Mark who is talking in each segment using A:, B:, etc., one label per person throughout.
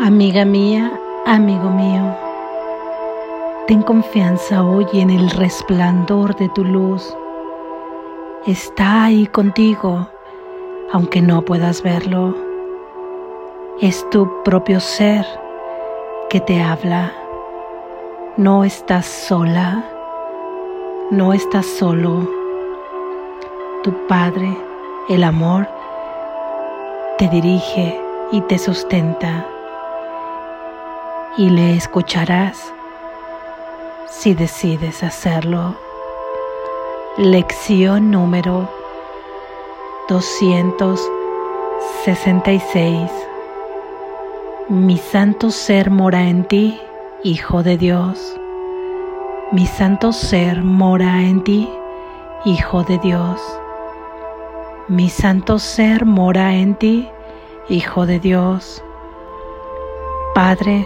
A: Amiga mía, amigo mío, ten confianza hoy en el resplandor de tu luz. Está ahí contigo, aunque no puedas verlo. Es tu propio ser que te habla. No estás sola, no estás solo. Tu Padre, el amor, te dirige y te sustenta y le escucharás si decides hacerlo. Lección número 266. Mi santo ser mora en ti, Hijo de Dios. Mi santo ser mora en ti, Hijo de Dios. Mi santo ser mora en ti, Hijo de Dios. Padre,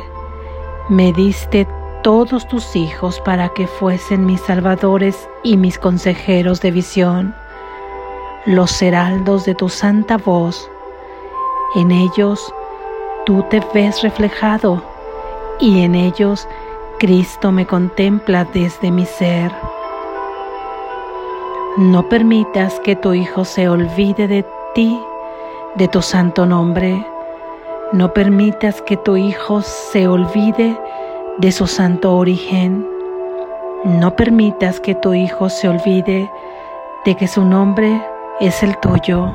A: me diste todos tus hijos para que fuesen mis salvadores y mis consejeros de visión, los heraldos de tu santa voz. En ellos tú te ves reflejado y en ellos Cristo me contempla desde mi ser. No permitas que tu Hijo se olvide de ti, de tu santo nombre no permitas que tu Hijo se olvide de su santo origen. No permitas que tu Hijo se olvide de que su nombre es el tuyo.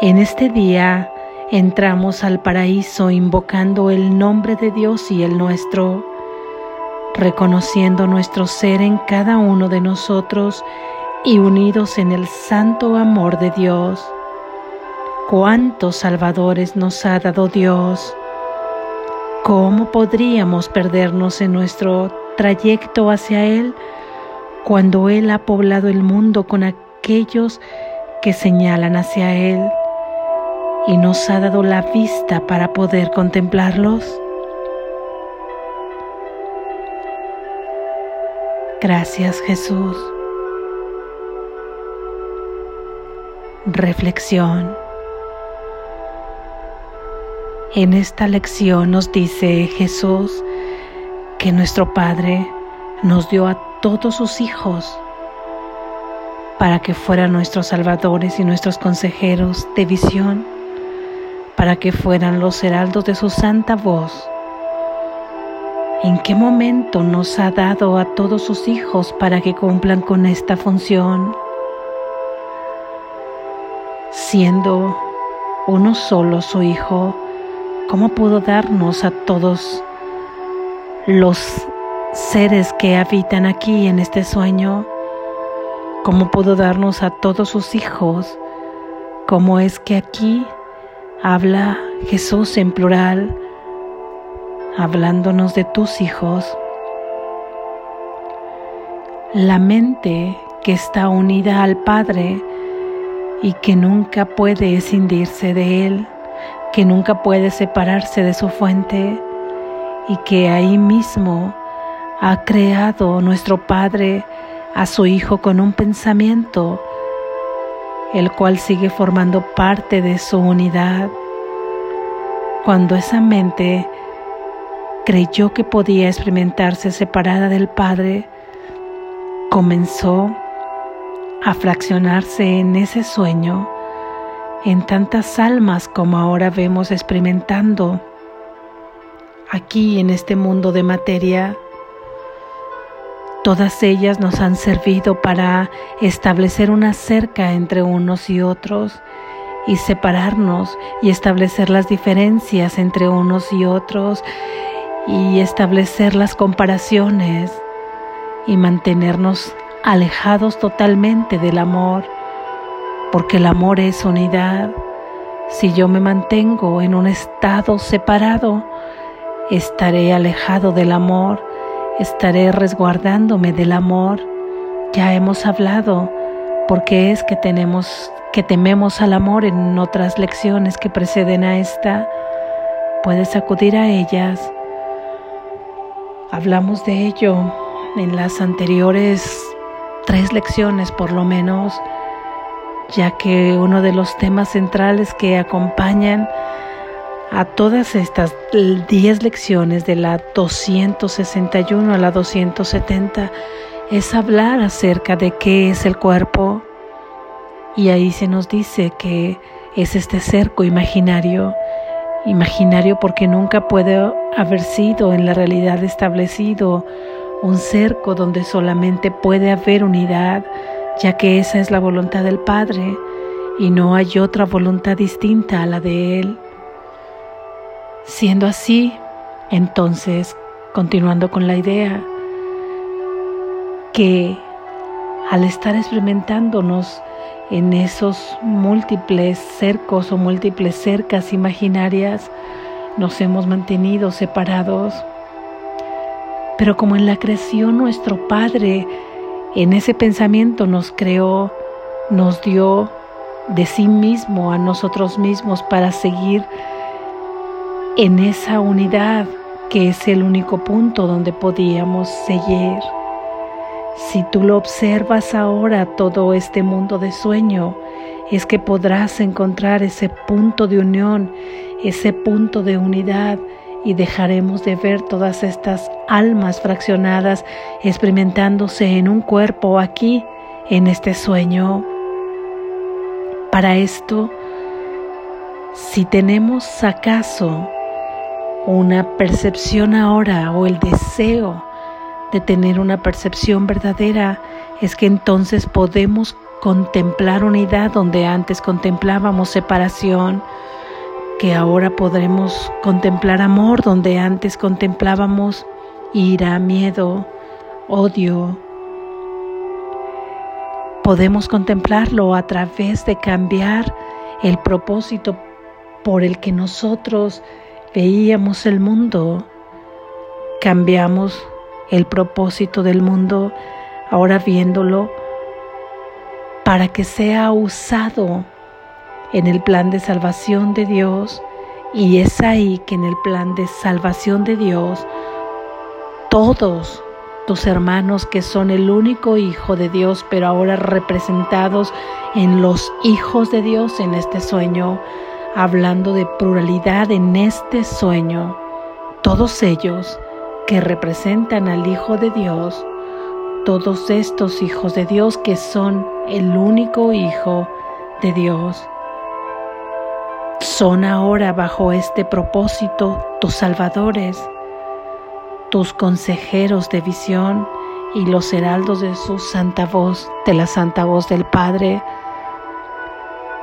A: En este día entramos al paraíso invocando el nombre de Dios y el nuestro, reconociendo nuestro ser en cada uno de nosotros y unidos en el santo amor de Dios cuántos salvadores nos ha dado Dios. ¿Cómo podríamos perdernos en nuestro trayecto hacia Él cuando Él ha poblado el mundo con aquellos que señalan hacia Él y nos ha dado la vista para poder contemplarlos? Gracias Jesús. Reflexión. En esta lección nos dice Jesús que nuestro Padre nos dio a todos sus hijos para que fueran nuestros salvadores y nuestros consejeros de visión, para que fueran los heraldos de su santa voz. ¿En qué momento nos ha dado a todos sus hijos para que cumplan con esta función? Siendo uno solo su hijo, ¿Cómo pudo darnos a todos los seres que habitan aquí en este sueño? ¿Cómo pudo darnos a todos sus hijos? ¿Cómo es que aquí habla Jesús en plural, hablándonos de tus hijos? La mente que está unida al Padre y que nunca puede escindirse de Él que nunca puede separarse de su fuente y que ahí mismo ha creado nuestro Padre a su Hijo con un pensamiento, el cual sigue formando parte de su unidad. Cuando esa mente creyó que podía experimentarse separada del Padre, comenzó a fraccionarse en ese sueño en tantas almas como ahora vemos experimentando aquí en este mundo de materia. Todas ellas nos han servido para establecer una cerca entre unos y otros y separarnos y establecer las diferencias entre unos y otros y establecer las comparaciones y mantenernos alejados totalmente del amor porque el amor es unidad. Si yo me mantengo en un estado separado, estaré alejado del amor, estaré resguardándome del amor. Ya hemos hablado porque es que tenemos que tememos al amor en otras lecciones que preceden a esta. Puedes acudir a ellas. Hablamos de ello en las anteriores tres lecciones por lo menos ya que uno de los temas centrales que acompañan a todas estas 10 lecciones de la 261 a la 270 es hablar acerca de qué es el cuerpo. Y ahí se nos dice que es este cerco imaginario, imaginario porque nunca puede haber sido en la realidad establecido un cerco donde solamente puede haber unidad, ya que esa es la voluntad del Padre y no hay otra voluntad distinta a la de Él. Siendo así, entonces, continuando con la idea, que al estar experimentándonos en esos múltiples cercos o múltiples cercas imaginarias, nos hemos mantenido separados. Pero como en la creación nuestro Padre en ese pensamiento nos creó, nos dio de sí mismo a nosotros mismos para seguir en esa unidad que es el único punto donde podíamos seguir. Si tú lo observas ahora todo este mundo de sueño, es que podrás encontrar ese punto de unión, ese punto de unidad y dejaremos de ver todas estas almas fraccionadas experimentándose en un cuerpo aquí, en este sueño. Para esto, si tenemos acaso una percepción ahora o el deseo de tener una percepción verdadera, es que entonces podemos contemplar unidad donde antes contemplábamos separación, que ahora podremos contemplar amor donde antes contemplábamos ira, miedo, odio. Podemos contemplarlo a través de cambiar el propósito por el que nosotros veíamos el mundo. Cambiamos el propósito del mundo ahora viéndolo para que sea usado en el plan de salvación de Dios y es ahí que en el plan de salvación de Dios todos tus hermanos que son el único hijo de Dios, pero ahora representados en los hijos de Dios en este sueño, hablando de pluralidad en este sueño, todos ellos que representan al Hijo de Dios, todos estos hijos de Dios que son el único Hijo de Dios son ahora bajo este propósito tus salvadores, tus consejeros de visión y los heraldos de su santa voz, de la santa voz del Padre.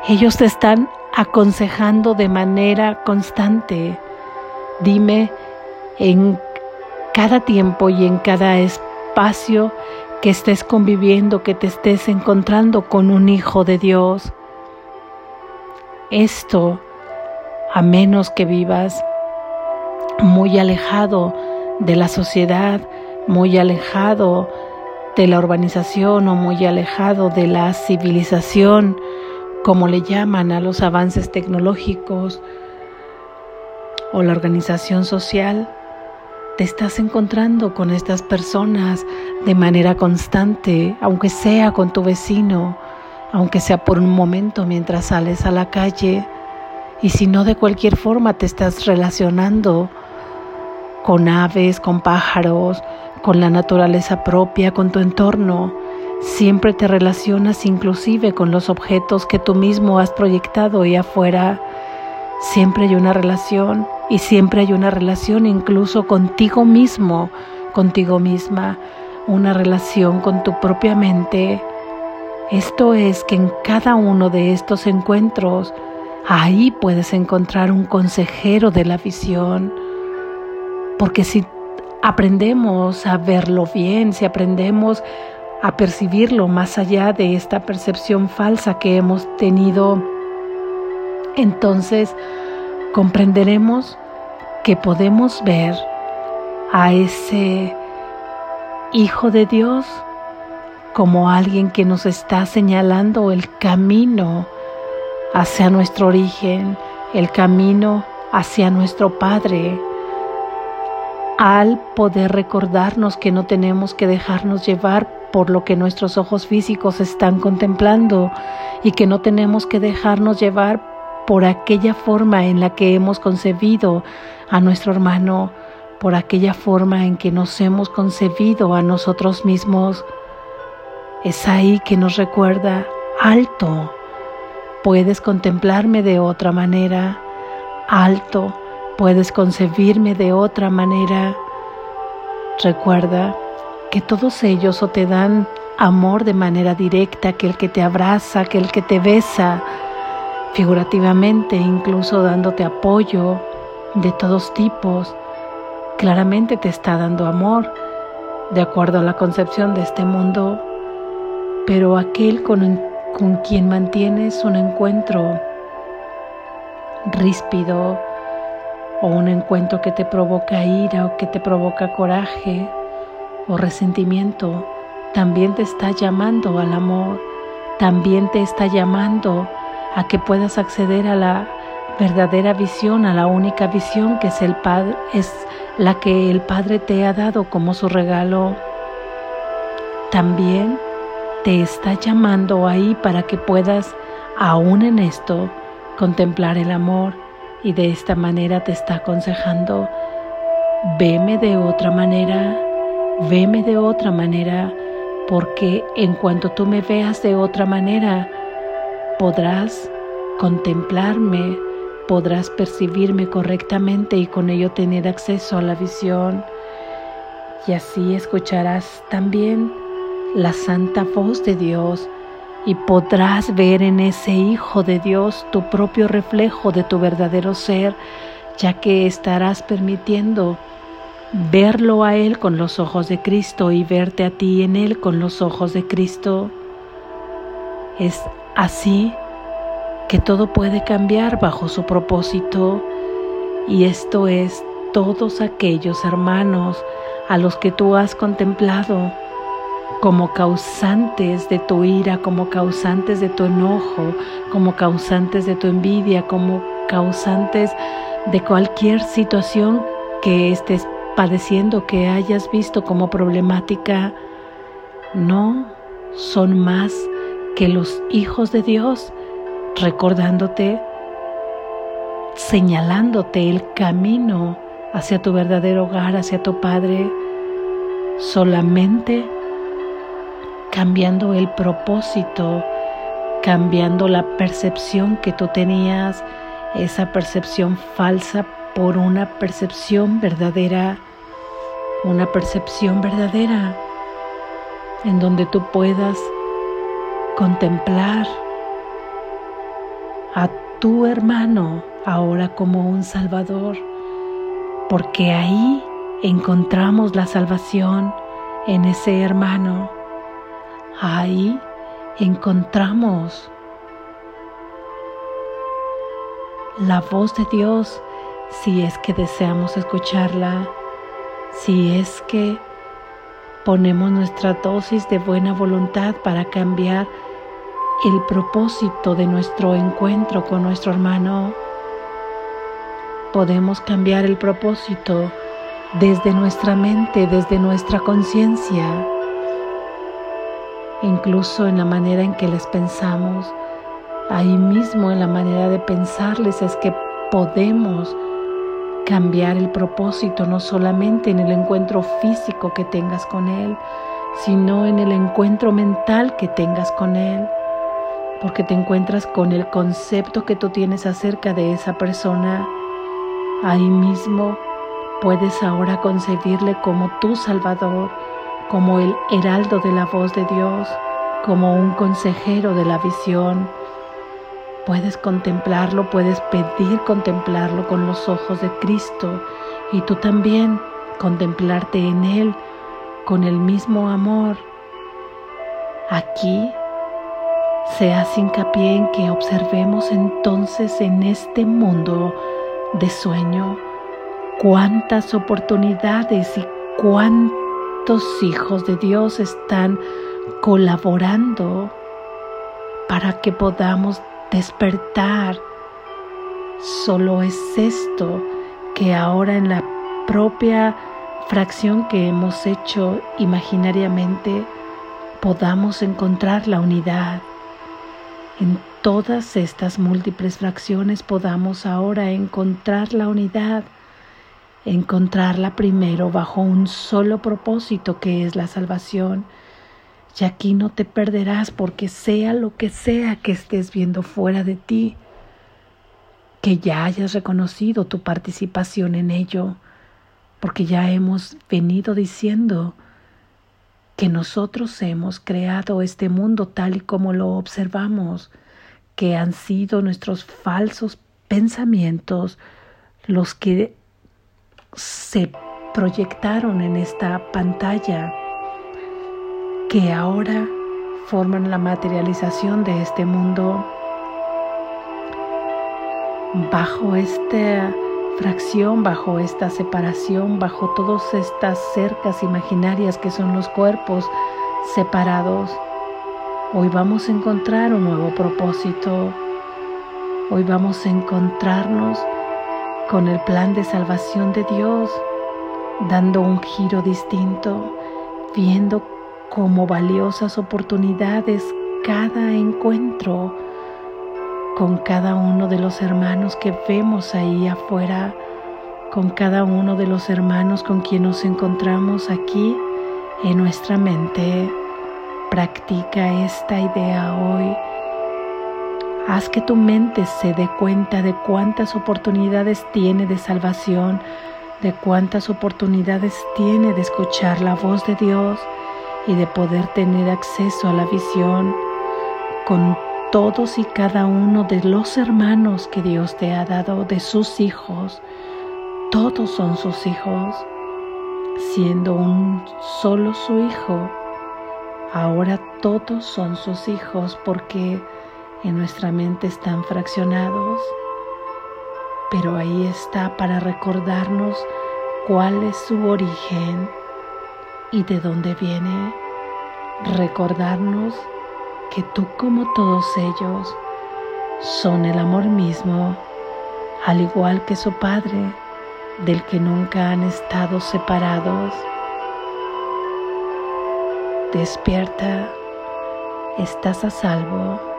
A: Ellos te están aconsejando de manera constante. Dime en cada tiempo y en cada espacio que estés conviviendo, que te estés encontrando con un hijo de Dios. Esto a menos que vivas muy alejado de la sociedad, muy alejado de la urbanización o muy alejado de la civilización, como le llaman a los avances tecnológicos o la organización social, te estás encontrando con estas personas de manera constante, aunque sea con tu vecino, aunque sea por un momento mientras sales a la calle, y si no, de cualquier forma te estás relacionando con aves, con pájaros, con la naturaleza propia, con tu entorno. Siempre te relacionas inclusive con los objetos que tú mismo has proyectado ahí afuera. Siempre hay una relación y siempre hay una relación incluso contigo mismo, contigo misma, una relación con tu propia mente. Esto es que en cada uno de estos encuentros Ahí puedes encontrar un consejero de la visión, porque si aprendemos a verlo bien, si aprendemos a percibirlo más allá de esta percepción falsa que hemos tenido, entonces comprenderemos que podemos ver a ese Hijo de Dios como alguien que nos está señalando el camino hacia nuestro origen, el camino hacia nuestro Padre, al poder recordarnos que no tenemos que dejarnos llevar por lo que nuestros ojos físicos están contemplando y que no tenemos que dejarnos llevar por aquella forma en la que hemos concebido a nuestro hermano, por aquella forma en que nos hemos concebido a nosotros mismos. Es ahí que nos recuerda, alto, puedes contemplarme de otra manera, alto, puedes concebirme de otra manera. Recuerda que todos ellos o te dan amor de manera directa, que el que te abraza, que el que te besa, figurativamente, incluso dándote apoyo de todos tipos, claramente te está dando amor, de acuerdo a la concepción de este mundo, pero aquel con, con quien mantienes un encuentro ríspido o un encuentro que te provoca ira o que te provoca coraje o resentimiento, también te está llamando al amor, también te está llamando a que puedas acceder a la verdadera visión, a la única visión que es el Padre, es la que el Padre te ha dado como su regalo. También te está llamando ahí para que puedas, aún en esto, contemplar el amor y de esta manera te está aconsejando, veme de otra manera, veme de otra manera, porque en cuanto tú me veas de otra manera, podrás contemplarme, podrás percibirme correctamente y con ello tener acceso a la visión. Y así escucharás también la santa voz de Dios y podrás ver en ese Hijo de Dios tu propio reflejo de tu verdadero ser, ya que estarás permitiendo verlo a Él con los ojos de Cristo y verte a ti en Él con los ojos de Cristo. Es así que todo puede cambiar bajo su propósito y esto es todos aquellos hermanos a los que tú has contemplado como causantes de tu ira, como causantes de tu enojo, como causantes de tu envidia, como causantes de cualquier situación que estés padeciendo, que hayas visto como problemática, no son más que los hijos de Dios recordándote, señalándote el camino hacia tu verdadero hogar, hacia tu Padre, solamente cambiando el propósito, cambiando la percepción que tú tenías, esa percepción falsa por una percepción verdadera, una percepción verdadera en donde tú puedas contemplar a tu hermano ahora como un Salvador, porque ahí encontramos la salvación en ese hermano. Ahí encontramos la voz de Dios si es que deseamos escucharla, si es que ponemos nuestra dosis de buena voluntad para cambiar el propósito de nuestro encuentro con nuestro hermano. Podemos cambiar el propósito desde nuestra mente, desde nuestra conciencia, incluso en la manera en que les pensamos. Ahí mismo en la manera de pensarles es que podemos cambiar el propósito, no solamente en el encuentro físico que tengas con Él, sino en el encuentro mental que tengas con Él porque te encuentras con el concepto que tú tienes acerca de esa persona. Ahí mismo puedes ahora concebirle como tu Salvador, como el heraldo de la voz de Dios, como un consejero de la visión. Puedes contemplarlo, puedes pedir contemplarlo con los ojos de Cristo y tú también contemplarte en Él con el mismo amor. Aquí se hace hincapié en que observemos entonces en este mundo de sueño cuántas oportunidades y cuántos hijos de Dios están colaborando para que podamos despertar. Solo es esto que ahora en la propia fracción que hemos hecho imaginariamente podamos encontrar la unidad en todas estas múltiples fracciones podamos ahora encontrar la unidad, encontrarla primero bajo un solo propósito que es la salvación. Y aquí no te perderás porque sea lo que sea que estés viendo fuera de ti, que ya hayas reconocido tu participación en ello, porque ya hemos venido diciendo que nosotros hemos creado este mundo tal y como lo observamos, que han sido nuestros falsos pensamientos los que se proyectaron en esta pantalla, que ahora forman la materialización de este mundo bajo esta fracción, bajo esta separación, bajo todas estas cercas imaginarias que son los cuerpos separados. Hoy vamos a encontrar un nuevo propósito. Hoy vamos a encontrarnos con el plan de salvación de Dios, dando un giro distinto, viendo como valiosas oportunidades cada encuentro con cada uno de los hermanos que vemos ahí afuera, con cada uno de los hermanos con quien nos encontramos aquí en nuestra mente. Practica esta idea hoy. Haz que tu mente se dé cuenta de cuántas oportunidades tiene de salvación, de cuántas oportunidades tiene de escuchar la voz de Dios y de poder tener acceso a la visión con todos y cada uno de los hermanos que Dios te ha dado, de sus hijos, todos son sus hijos, siendo un solo su hijo, ahora todos son sus hijos porque en nuestra mente están fraccionados, pero ahí está para recordarnos cuál es su origen y de dónde viene, recordarnos que tú como todos ellos son el amor mismo, al igual que su Padre, del que nunca han estado separados. Despierta, estás a salvo.